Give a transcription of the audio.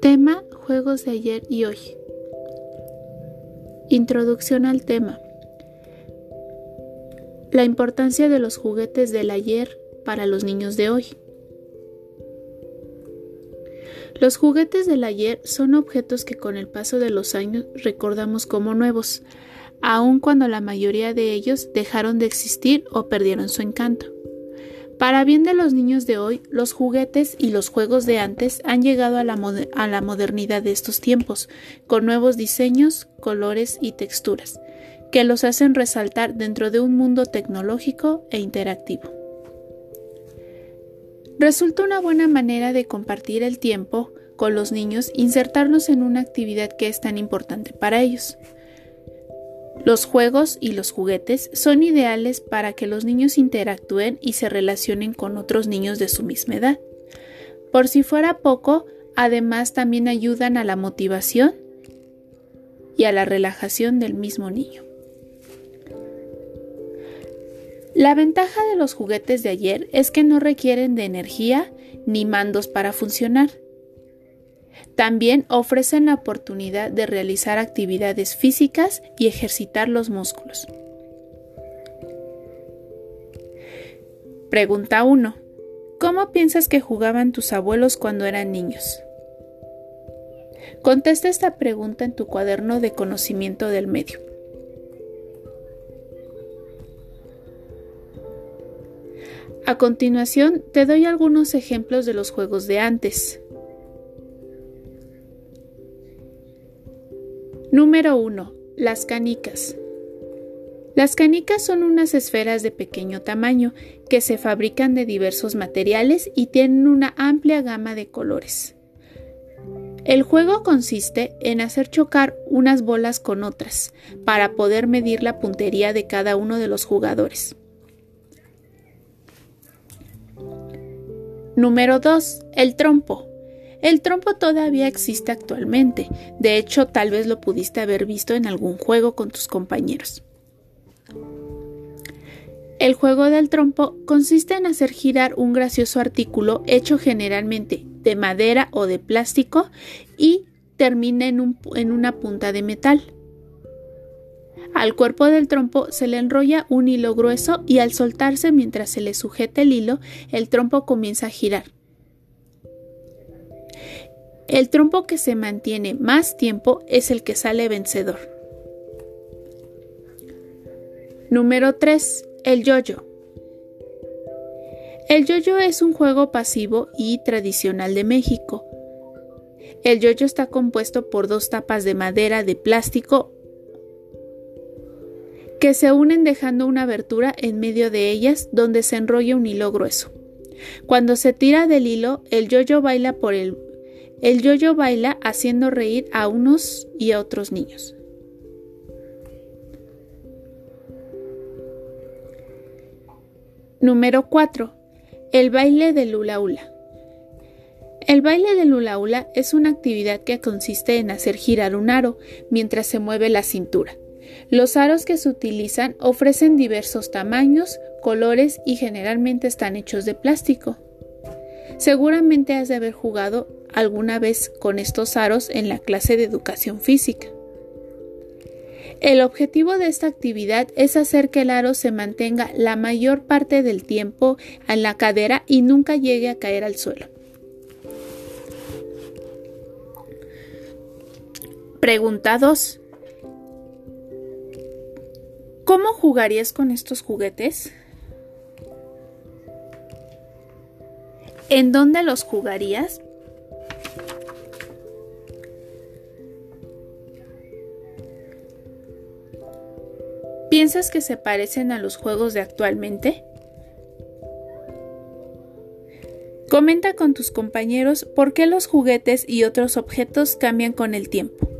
Tema Juegos de ayer y hoy. Introducción al tema. La importancia de los juguetes del ayer para los niños de hoy. Los juguetes del ayer son objetos que con el paso de los años recordamos como nuevos, aun cuando la mayoría de ellos dejaron de existir o perdieron su encanto. Para bien de los niños de hoy, los juguetes y los juegos de antes han llegado a la, modernidad de estos tiempos, con nuevos diseños, colores y texturas, que los hacen resaltar dentro de un mundo tecnológico e interactivo. Resulta una buena manera de compartir el tiempo con los niños insertarnos en una actividad que es tan importante para ellos. Los juegos y los juguetes son ideales para que los niños interactúen y se relacionen con otros niños de su misma edad. Por si fuera poco, además también ayudan a la motivación y a la relajación del mismo niño. La ventaja de los juguetes de ayer es que no requieren de energía ni mandos para funcionar. También ofrecen la oportunidad de realizar actividades físicas y ejercitar los músculos. Pregunta 1. ¿Cómo piensas que jugaban tus abuelos cuando eran niños? Contesta esta pregunta en tu cuaderno de conocimiento del medio. A continuación, te doy algunos ejemplos de los juegos de antes. Número 1. Las canicas. Las canicas son unas esferas de pequeño tamaño que se fabrican de diversos materiales y tienen una amplia gama de colores. El juego consiste en hacer chocar unas bolas con otras para poder medir la puntería de cada uno de los jugadores. Número 2. El trompo. El trompo todavía existe actualmente, de hecho tal vez lo pudiste haber visto en algún juego con tus compañeros. El juego del trompo consiste en hacer girar un gracioso artículo hecho generalmente de madera o de plástico y termina en, una punta de metal. Al cuerpo del trompo se le enrolla un hilo grueso y al soltarse mientras se le sujeta el hilo, el trompo comienza a girar. El trompo que se mantiene más tiempo es el que sale vencedor. Número 3. El yoyo. El yoyo es un juego pasivo y tradicional de México. El yoyo está compuesto por dos tapas de madera de plástico que se unen dejando una abertura en medio de ellas donde se enrolla un hilo grueso. Cuando se tira del hilo, el yoyo baila por el el yoyo baila haciendo reír a unos y a otros niños. Número 4. El baile del hula hula. El baile del hula hula es una actividad que consiste en hacer girar un aro mientras se mueve la cintura. Los aros que se utilizan ofrecen diversos tamaños, colores y generalmente están hechos de plástico. Seguramente has de haber jugado alguna vez con estos aros en la clase de educación física. El objetivo de esta actividad es hacer que el aro se mantenga la mayor parte del tiempo en la cadera y nunca llegue a caer al suelo. Pregunta 2. ¿Cómo jugarías con estos juguetes? ¿En dónde los jugarías? ¿Piensas que se parecen a los juegos de actualmente? Comenta con tus compañeros por qué los juguetes y otros objetos cambian con el tiempo.